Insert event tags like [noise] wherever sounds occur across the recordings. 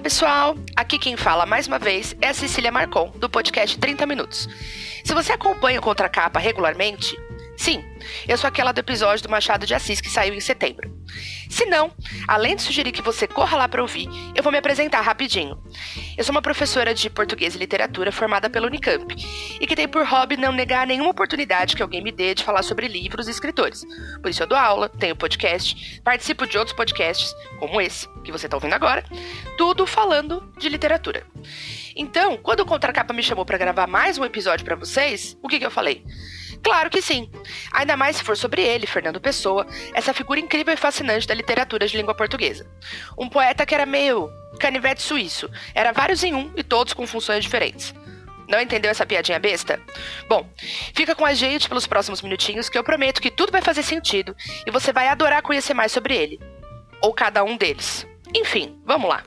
pessoal! Aqui quem fala mais uma vez é a Cecília Marcon, do podcast 30 Minutos. Se você acompanha o Contracapa regularmente, sim, eu sou aquela do episódio do Machado de Assis que saiu em setembro. Se não, além de sugerir que você corra lá para ouvir, eu vou me apresentar rapidinho. Eu sou uma professora de português e literatura formada pela Unicamp e que tem por hobby não negar nenhuma oportunidade que alguém me dê de falar sobre livros e escritores. Por isso eu dou aula, tenho podcast, participo de outros podcasts, como esse que você está ouvindo agora, tudo falando de literatura. Então, quando o Contracapa me chamou para gravar mais um episódio para vocês, o que, que eu falei? Claro que sim. Ainda mais se for sobre ele, Fernando Pessoa, essa figura incrível e fascinante da literatura de língua portuguesa. Um poeta que era meio canivete suíço, era vários em um e todos com funções diferentes. Não entendeu essa piadinha besta? Bom, fica com a gente pelos próximos minutinhos que eu prometo que tudo vai fazer sentido e você vai adorar conhecer mais sobre ele. Ou cada um deles. Enfim, vamos lá.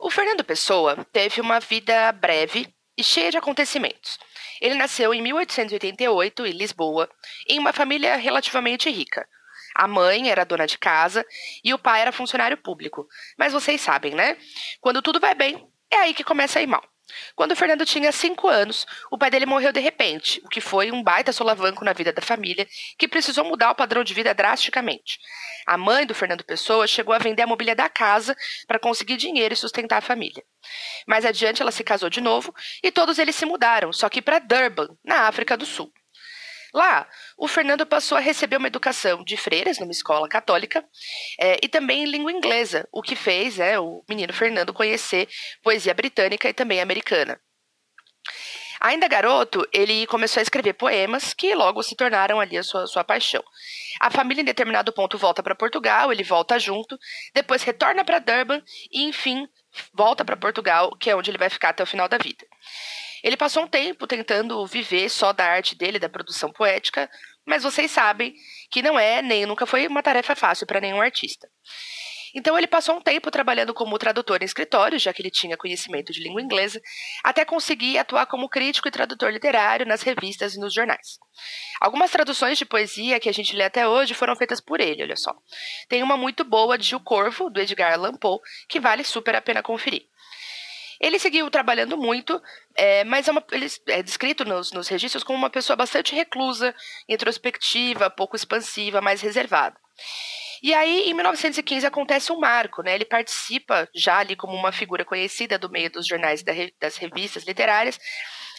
O Fernando Pessoa teve uma vida breve e cheia de acontecimentos. Ele nasceu em 1888 em Lisboa, em uma família relativamente rica. A mãe era dona de casa e o pai era funcionário público. Mas vocês sabem, né? Quando tudo vai bem, é aí que começa a ir mal. Quando o Fernando tinha cinco anos, o pai dele morreu de repente, o que foi um baita solavanco na vida da família, que precisou mudar o padrão de vida drasticamente. A mãe do Fernando Pessoa chegou a vender a mobília da casa para conseguir dinheiro e sustentar a família. Mais adiante, ela se casou de novo e todos eles se mudaram, só que para Durban, na África do Sul. Lá, o Fernando passou a receber uma educação de freiras numa escola católica é, e também em língua inglesa, o que fez é, o menino Fernando conhecer poesia britânica e também americana. Ainda garoto, ele começou a escrever poemas que logo se tornaram ali a sua, sua paixão. A família, em determinado ponto, volta para Portugal, ele volta junto, depois retorna para Durban e, enfim, volta para Portugal, que é onde ele vai ficar até o final da vida. Ele passou um tempo tentando viver só da arte dele, da produção poética, mas vocês sabem que não é nem nunca foi uma tarefa fácil para nenhum artista. Então ele passou um tempo trabalhando como tradutor em escritório, já que ele tinha conhecimento de língua inglesa, até conseguir atuar como crítico e tradutor literário nas revistas e nos jornais. Algumas traduções de poesia que a gente lê até hoje foram feitas por ele, olha só. Tem uma muito boa de O Corvo, do Edgar Allan Poe, que vale super a pena conferir. Ele seguiu trabalhando muito, é, mas é, uma, ele é descrito nos, nos registros como uma pessoa bastante reclusa, introspectiva, pouco expansiva, mais reservada. E aí, em 1915, acontece um marco, né? Ele participa já ali como uma figura conhecida do meio dos jornais e das revistas literárias.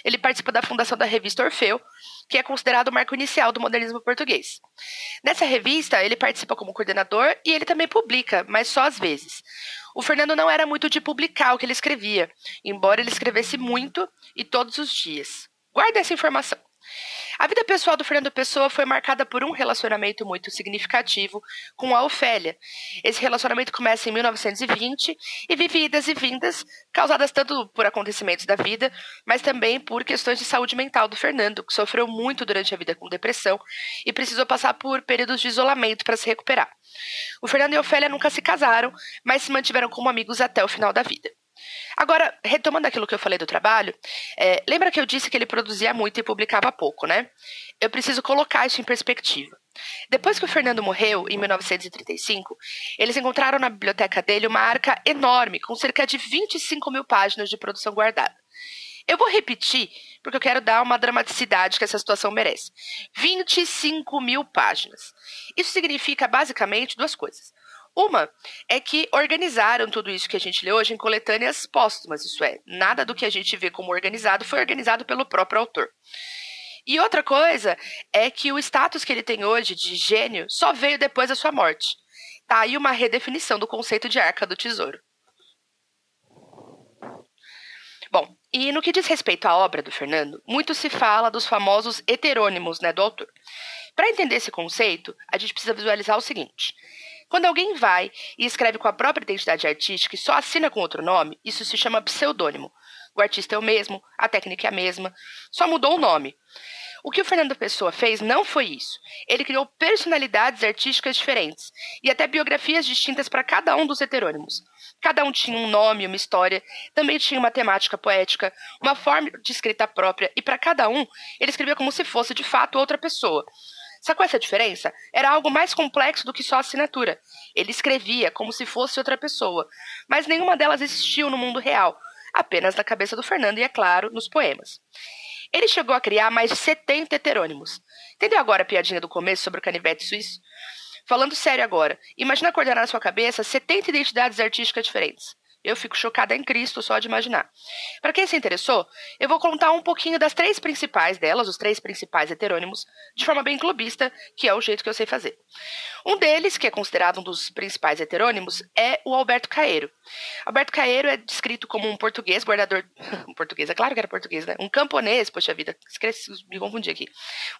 Ele participa da fundação da revista Orfeu, que é considerado o marco inicial do modernismo português. Nessa revista, ele participa como coordenador e ele também publica, mas só às vezes. O Fernando não era muito de publicar o que ele escrevia, embora ele escrevesse muito e todos os dias. Guarda essa informação. A vida pessoal do Fernando Pessoa foi marcada por um relacionamento muito significativo com a Ofélia. Esse relacionamento começa em 1920 e vive idas e vindas, causadas tanto por acontecimentos da vida, mas também por questões de saúde mental do Fernando, que sofreu muito durante a vida com depressão e precisou passar por períodos de isolamento para se recuperar. O Fernando e a Ofélia nunca se casaram, mas se mantiveram como amigos até o final da vida. Agora, retomando aquilo que eu falei do trabalho, é, lembra que eu disse que ele produzia muito e publicava pouco, né? Eu preciso colocar isso em perspectiva. Depois que o Fernando morreu, em 1935, eles encontraram na biblioteca dele uma arca enorme, com cerca de 25 mil páginas de produção guardada. Eu vou repetir, porque eu quero dar uma dramaticidade que essa situação merece. 25 mil páginas. Isso significa basicamente duas coisas. Uma é que organizaram tudo isso que a gente lê hoje em coletâneas póstumas, isso é, nada do que a gente vê como organizado foi organizado pelo próprio autor. E outra coisa é que o status que ele tem hoje de gênio só veio depois da sua morte. Tá aí uma redefinição do conceito de arca do tesouro. Bom, e no que diz respeito à obra do Fernando, muito se fala dos famosos heterônimos né, do autor. Para entender esse conceito, a gente precisa visualizar o seguinte: quando alguém vai e escreve com a própria identidade artística e só assina com outro nome, isso se chama pseudônimo. O artista é o mesmo, a técnica é a mesma, só mudou o nome. O que o Fernando Pessoa fez não foi isso. Ele criou personalidades artísticas diferentes e até biografias distintas para cada um dos heterônimos. Cada um tinha um nome, uma história, também tinha uma temática poética, uma forma de escrita própria, e para cada um, ele escrevia como se fosse de fato outra pessoa. Sacou essa diferença? Era algo mais complexo do que só assinatura. Ele escrevia como se fosse outra pessoa, mas nenhuma delas existiu no mundo real, apenas na cabeça do Fernando e, é claro, nos poemas. Ele chegou a criar mais de 70 heterônimos. Entendeu agora a piadinha do começo sobre o canivete suíço? Falando sério agora, imagina coordenar na sua cabeça 70 identidades artísticas diferentes. Eu fico chocada em Cristo só de imaginar. Para quem se interessou, eu vou contar um pouquinho das três principais delas, os três principais heterônimos, de forma bem clubista, que é o jeito que eu sei fazer. Um deles, que é considerado um dos principais heterônimos, é o Alberto Caeiro. Alberto Caeiro é descrito como um português guardador. um [laughs] português, é claro que era português, né? Um camponês, poxa vida, esqueci, me confundi aqui.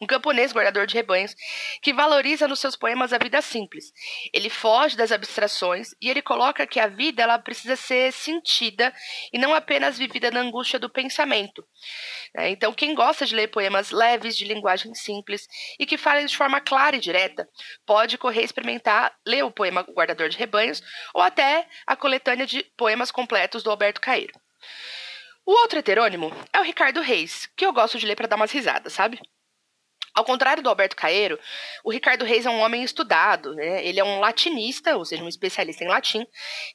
Um camponês guardador de rebanhos que valoriza nos seus poemas a vida simples. Ele foge das abstrações e ele coloca que a vida ela precisa ser sentida e não apenas vivida na angústia do pensamento. Né? Então, quem gosta de ler poemas leves, de linguagem simples e que falem de forma clara e direta, pode correr experimentar ler o poema Guardador de Rebanhos ou até a coletânea de poemas completos do Alberto Caeiro. O outro heterônimo é o Ricardo Reis, que eu gosto de ler para dar umas risadas, sabe? Ao contrário do Alberto Caeiro, o Ricardo Reis é um homem estudado, né? ele é um latinista, ou seja, um especialista em latim,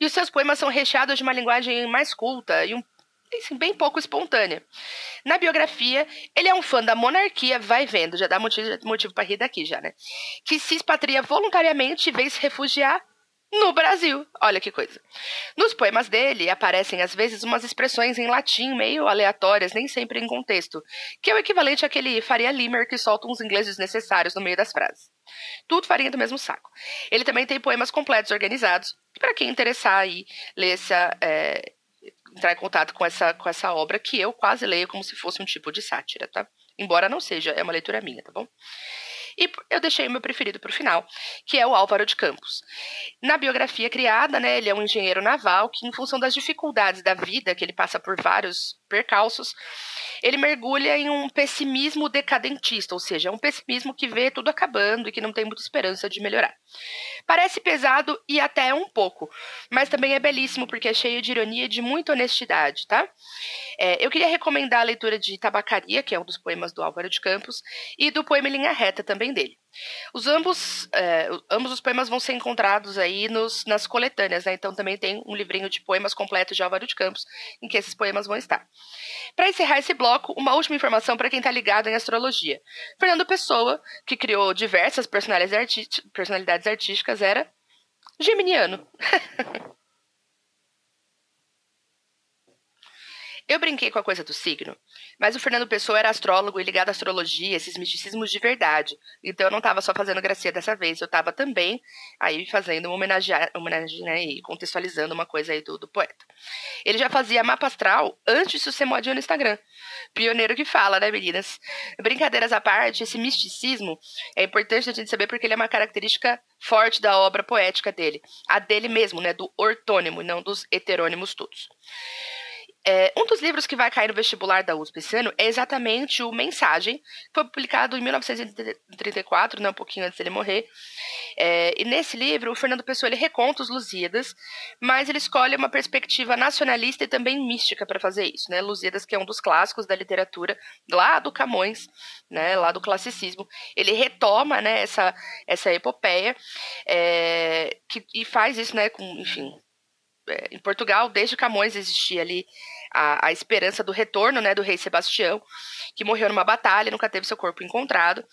e os seus poemas são recheados de uma linguagem mais culta e um assim, bem pouco espontânea. Na biografia, ele é um fã da monarquia, vai vendo, já dá motivo, motivo para rir daqui já, né? Que se expatria voluntariamente e veio se refugiar no Brasil. Olha que coisa. Nos poemas dele aparecem às vezes umas expressões em latim meio aleatórias, nem sempre em contexto, que é o equivalente àquele Faria Limer que solta uns ingleses necessários no meio das frases. Tudo farinha do mesmo saco. Ele também tem poemas completos organizados. Para quem interessar aí ler essa, é, entrar em contato com essa, com essa obra que eu quase leio como se fosse um tipo de sátira, tá? Embora não seja, é uma leitura minha, tá bom? E eu deixei o meu preferido para o final, que é o Álvaro de Campos. Na biografia criada, né, ele é um engenheiro naval que, em função das dificuldades da vida, que ele passa por vários percalços, ele mergulha em um pessimismo decadentista, ou seja, é um pessimismo que vê tudo acabando e que não tem muita esperança de melhorar. Parece pesado e até um pouco, mas também é belíssimo porque é cheio de ironia e de muita honestidade, tá? É, eu queria recomendar a leitura de Tabacaria, que é um dos poemas do Álvaro de Campos, e do poema Linha Reta também dele. Os ambos, é, ambos os poemas vão ser encontrados aí nos, nas coletâneas, né? Então também tem um livrinho de poemas completos de Álvaro de Campos, em que esses poemas vão estar. Para encerrar esse bloco, uma última informação para quem está ligado em astrologia. Fernando Pessoa, que criou diversas personalidades artísticas, era geminiano. [laughs] Eu brinquei com a coisa do signo, mas o Fernando Pessoa era astrólogo e ligado à astrologia, esses misticismos de verdade. Então eu não estava só fazendo gracinha dessa vez, eu estava também aí fazendo uma homenagem, homenagem né, e contextualizando uma coisa aí do, do poeta. Ele já fazia mapa astral antes de ser modinha no Instagram. Pioneiro que fala, né, meninas? Brincadeiras à parte, esse misticismo é importante a gente saber porque ele é uma característica forte da obra poética dele. A dele mesmo, né, do ortônimo, não dos heterônimos todos. É, um dos livros que vai cair no vestibular da USP esse ano é exatamente o Mensagem, que foi publicado em 1934, né, um pouquinho antes dele morrer. É, e nesse livro, o Fernando Pessoa ele reconta os Lusíadas, mas ele escolhe uma perspectiva nacionalista e também mística para fazer isso. Né? Lusíadas, que é um dos clássicos da literatura lá do Camões, né, lá do classicismo. Ele retoma né, essa, essa epopeia é, que, e faz isso né, com, enfim, é, em Portugal, desde Camões existia ali a, a, esperança do retorno né, do rei Sebastião, que morreu numa batalha, nunca teve seu corpo encontrado.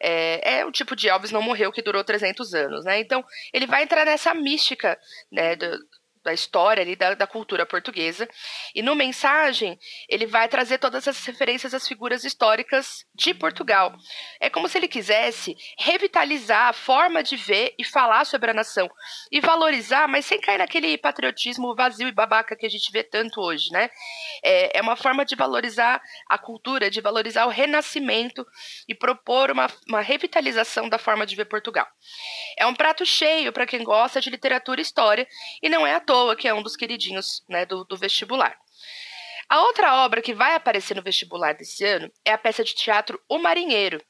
É, é o tipo de Elvis não morreu que durou 300 anos. Né? Então, ele vai entrar nessa mística né, do, da história ali, da, da, cultura portuguesa. E no Mensagem, ele vai trazer todas as referências às figuras históricas de Portugal. É como se ele quisesse revitalizar a forma de ver e falar sobre a nação. E valorizar, mas sem cair naquele patriotismo vazio e babaca que a gente vê tanto hoje, né? É, é uma forma de valorizar a cultura, de valorizar o renascimento e propor uma, uma revitalização da forma de ver Portugal. É um prato cheio para quem gosta de literatura e história, e não é à toa toa que é um dos queridinhos né, do, do vestibular. A outra obra que vai aparecer no vestibular desse ano é a peça de teatro O Marinheiro,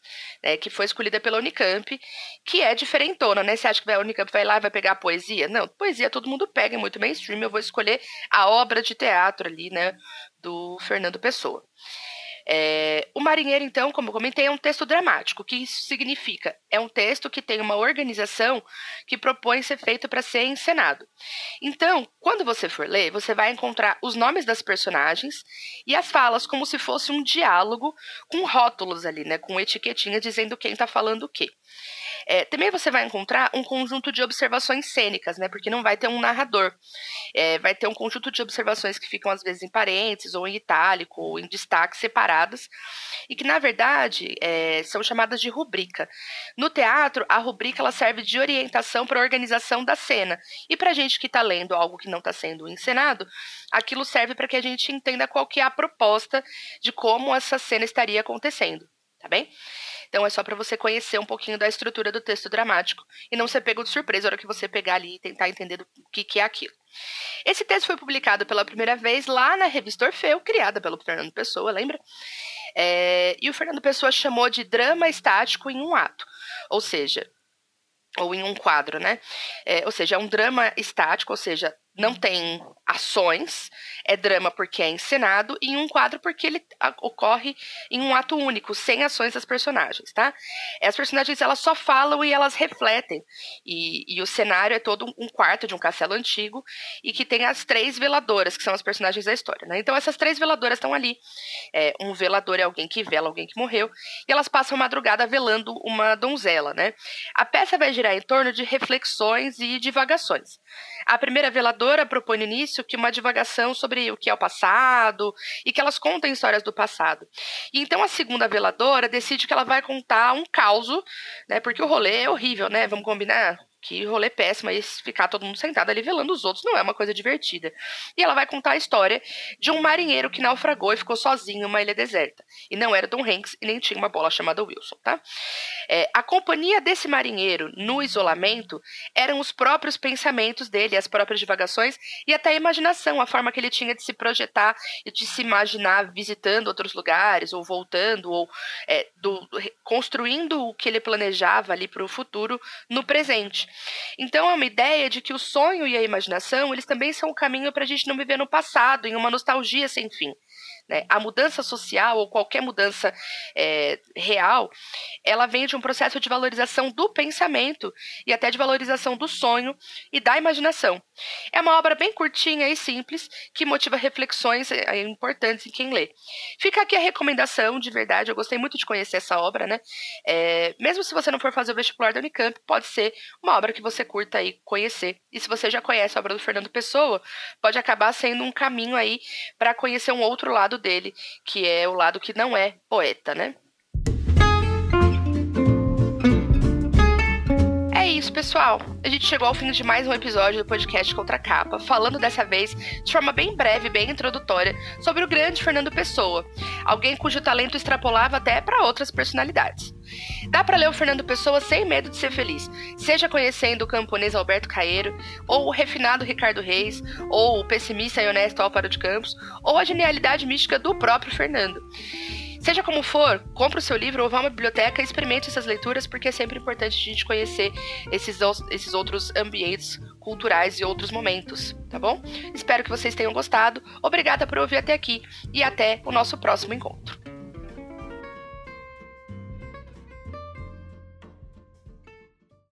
né, que foi escolhida pela Unicamp, que é diferentona, né? Você acha que a Unicamp vai lá e vai pegar a poesia? Não, poesia todo mundo pega, é muito mainstream. Eu vou escolher a obra de teatro ali, né, do Fernando Pessoa. É, o Marinheiro, então, como eu comentei, é um texto dramático. O que isso significa? É um texto que tem uma organização que propõe ser feito para ser encenado. Então, quando você for ler, você vai encontrar os nomes das personagens e as falas como se fosse um diálogo com rótulos ali, né? Com etiquetinha dizendo quem está falando o quê. É, também você vai encontrar um conjunto de observações cênicas, né? Porque não vai ter um narrador. É, vai ter um conjunto de observações que ficam, às vezes, em parênteses, ou em itálico, ou em destaque, e que, na verdade, é, são chamadas de rubrica. No teatro, a rubrica ela serve de orientação para a organização da cena. E para a gente que está lendo algo que não está sendo encenado, aquilo serve para que a gente entenda qual que é a proposta de como essa cena estaria acontecendo, tá bem? Então é só para você conhecer um pouquinho da estrutura do texto dramático e não ser pego de surpresa na hora que você pegar ali e tentar entender o que, que é aquilo. Esse texto foi publicado pela primeira vez lá na revista Orfeu, criada pelo Fernando Pessoa, lembra? É, e o Fernando Pessoa chamou de drama estático em um ato. Ou seja, ou em um quadro, né? É, ou seja, é um drama estático, ou seja, não tem ações, é drama porque é encenado, e um quadro porque ele ocorre em um ato único, sem ações das personagens, tá? As personagens elas só falam e elas refletem. E, e o cenário é todo um quarto de um castelo antigo e que tem as três veladoras, que são as personagens da história, né? Então essas três veladoras estão ali. É, um velador é alguém que vela alguém que morreu, e elas passam a madrugada velando uma donzela, né? A peça vai girar em torno de reflexões e divagações. A primeira veladora propõe no início que uma divagação sobre o que é o passado e que elas contam histórias do passado. E então a segunda veladora decide que ela vai contar um caos, né? Porque o rolê é horrível, né? Vamos combinar? Que rolê péssimo, aí ficar todo mundo sentado ali velando os outros não é uma coisa divertida. E ela vai contar a história de um marinheiro que naufragou e ficou sozinho em uma ilha deserta. E não era Tom Hanks e nem tinha uma bola chamada Wilson, tá? É, a companhia desse marinheiro no isolamento eram os próprios pensamentos dele, as próprias divagações e até a imaginação, a forma que ele tinha de se projetar e de se imaginar visitando outros lugares, ou voltando, ou é, do, construindo o que ele planejava ali para o futuro no presente. Então é uma ideia de que o sonho e a imaginação, eles também são o caminho para a gente não viver no passado, em uma nostalgia sem fim. Né? A mudança social ou qualquer mudança é, real, ela vem de um processo de valorização do pensamento e até de valorização do sonho e da imaginação. É uma obra bem curtinha e simples que motiva reflexões é, importantes em quem lê. Fica aqui a recomendação, de verdade, eu gostei muito de conhecer essa obra, né? É, mesmo se você não for fazer o vestibular da Unicamp, pode ser uma obra que você curta aí conhecer. E se você já conhece a obra do Fernando Pessoa, pode acabar sendo um caminho aí para conhecer um outro lado lado dele, que é o lado que não é poeta, né? Isso, pessoal. A gente chegou ao fim de mais um episódio do podcast Contra Capa, falando dessa vez de forma bem breve, bem introdutória, sobre o grande Fernando Pessoa, alguém cujo talento extrapolava até para outras personalidades. Dá para ler o Fernando Pessoa sem medo de ser feliz, seja conhecendo o camponês Alberto Caeiro, ou o refinado Ricardo Reis, ou o pessimista e honesto Álvaro de Campos, ou a genialidade mística do próprio Fernando. Seja como for, compre o seu livro ou vá a uma biblioteca e experimente essas leituras, porque é sempre importante a gente conhecer esses, esses outros ambientes culturais e outros momentos, tá bom? Espero que vocês tenham gostado. Obrigada por ouvir até aqui e até o nosso próximo encontro.